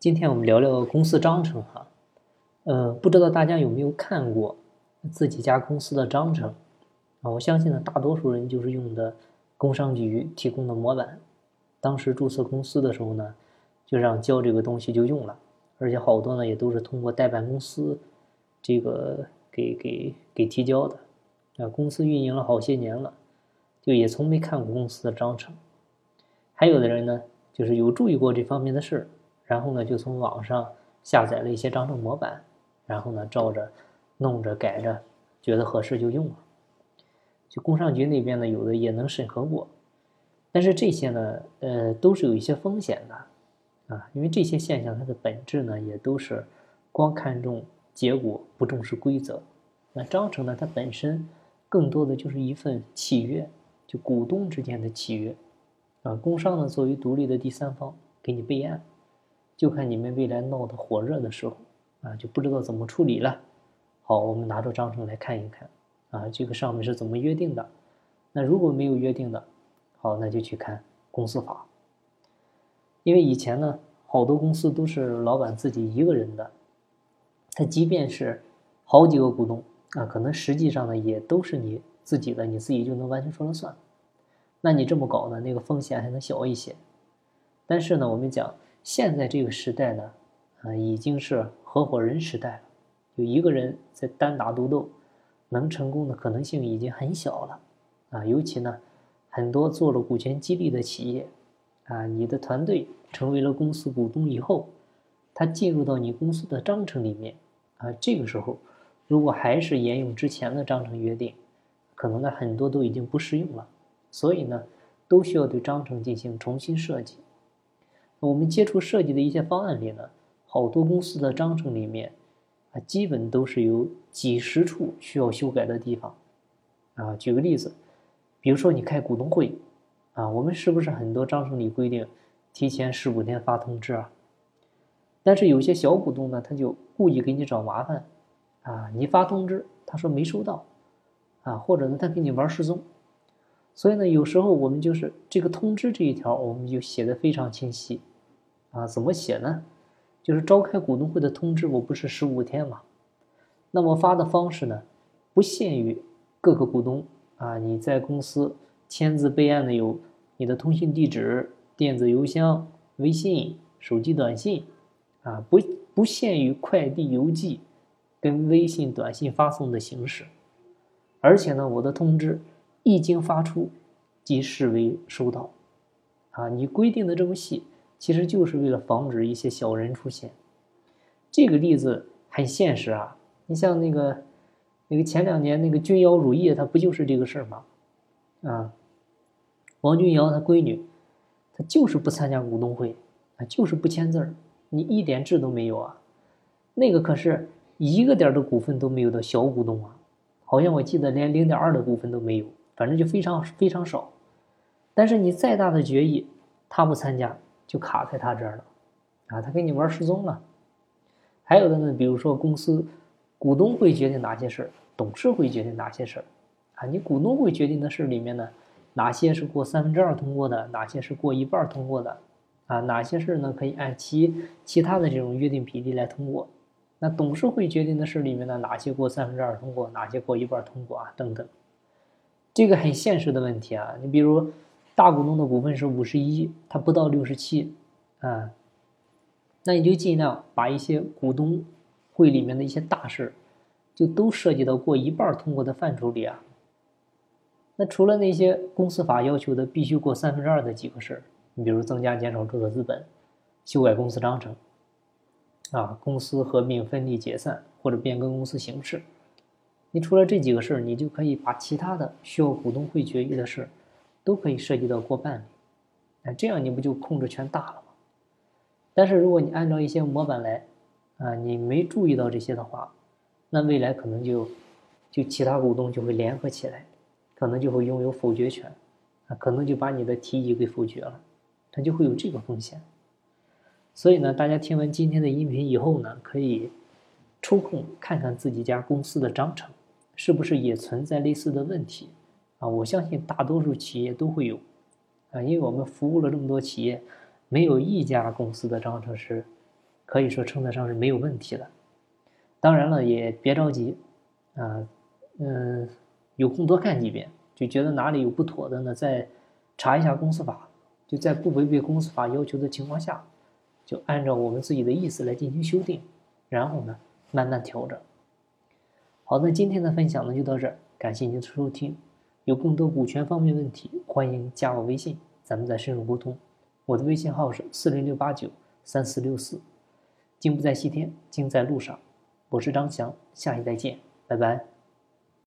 今天我们聊聊公司章程哈，呃，不知道大家有没有看过自己家公司的章程啊？我相信呢，大多数人就是用的工商局提供的模板。当时注册公司的时候呢，就让交这个东西就用了，而且好多呢也都是通过代办公司这个给给给提交的啊。公司运营了好些年了，就也从没看过公司的章程。还有的人呢，就是有注意过这方面的事儿。然后呢，就从网上下载了一些章程模板，然后呢，照着弄着改着，觉得合适就用了。就工商局那边呢，有的也能审核过，但是这些呢，呃，都是有一些风险的啊，因为这些现象它的本质呢，也都是光看重结果，不重视规则。那章程呢，它本身更多的就是一份契约，就股东之间的契约啊。工商呢，作为独立的第三方，给你备案。就看你们未来闹得火热的时候，啊，就不知道怎么处理了。好，我们拿出章程来看一看，啊，这个上面是怎么约定的？那如果没有约定的，好，那就去看公司法。因为以前呢，好多公司都是老板自己一个人的，他即便是好几个股东啊，可能实际上呢也都是你自己的，你自己就能完全说了算。那你这么搞呢，那个风险还能小一些。但是呢，我们讲。现在这个时代呢，啊，已经是合伙人时代了。有一个人在单打独斗，能成功的可能性已经很小了，啊，尤其呢，很多做了股权激励的企业，啊，你的团队成为了公司股东以后，他进入到你公司的章程里面，啊，这个时候，如果还是沿用之前的章程约定，可能呢很多都已经不适用了，所以呢，都需要对章程进行重新设计。我们接触设计的一些方案里呢，好多公司的章程里面，啊，基本都是有几十处需要修改的地方，啊，举个例子，比如说你开股东会，啊，我们是不是很多章程里规定提前十五天发通知啊？但是有些小股东呢，他就故意给你找麻烦，啊，你发通知，他说没收到，啊，或者呢，他给你玩失踪，所以呢，有时候我们就是这个通知这一条，我们就写的非常清晰。啊，怎么写呢？就是召开股东会的通知，我不是十五天嘛？那么发的方式呢，不限于各个股东啊，你在公司签字备案的有你的通信地址、电子邮箱、微信、手机短信啊，不不限于快递邮寄跟微信短信发送的形式，而且呢，我的通知一经发出即视为收到啊，你规定的这么细。其实就是为了防止一些小人出现。这个例子很现实啊！你像那个那个前两年那个君瑶乳业，它不就是这个事儿吗？啊，王君瑶她闺女，她就是不参加股东会，啊，就是不签字儿，你一点痣都没有啊！那个可是一个点的股份都没有的小股东啊，好像我记得连零点二的股份都没有，反正就非常非常少。但是你再大的决议，他不参加。就卡在他这儿了，啊，他给你玩失踪了。还有的呢，比如说公司股东会决定哪些事儿，董事会决定哪些事儿，啊，你股东会决定的事里面呢，哪些是过三分之二通过的，哪些是过一半通过的，啊，哪些事呢可以按其其他的这种约定比例来通过。那董事会决定的事里面呢，哪些过三分之二通过，哪些过一半通过啊，等等。这个很现实的问题啊，你比如。大股东的股份是五十一，他不到六十七，啊，那你就尽量把一些股东会里面的一些大事，就都涉及到过一半通过的范畴里啊。那除了那些公司法要求的必须过三分之二的几个事儿，你比如增加减少注册资本、修改公司章程，啊，公司合并分立解散或者变更公司形式，你除了这几个事儿，你就可以把其他的需要股东会决议的事。都可以涉及到过半，哎，这样你不就控制权大了吗？但是如果你按照一些模板来，啊，你没注意到这些的话，那未来可能就，就其他股东就会联合起来，可能就会拥有否决权，啊，可能就把你的提议给否决了，它就会有这个风险。所以呢，大家听完今天的音频以后呢，可以抽空看看自己家公司的章程，是不是也存在类似的问题。啊，我相信大多数企业都会有，啊，因为我们服务了这么多企业，没有一家公司的章程是可以说称得上是没有问题的。当然了，也别着急，啊，嗯，有空多看几遍，就觉得哪里有不妥的呢，再查一下公司法，就在不违背公司法要求的情况下，就按照我们自己的意思来进行修订，然后呢，慢慢调整。好的，今天的分享呢就到这儿，感谢您的收听。有更多股权方面问题，欢迎加我微信，咱们再深入沟通。我的微信号是四零六八九三四六四。金不在西天，金在路上。我是张翔，下期再见，拜拜。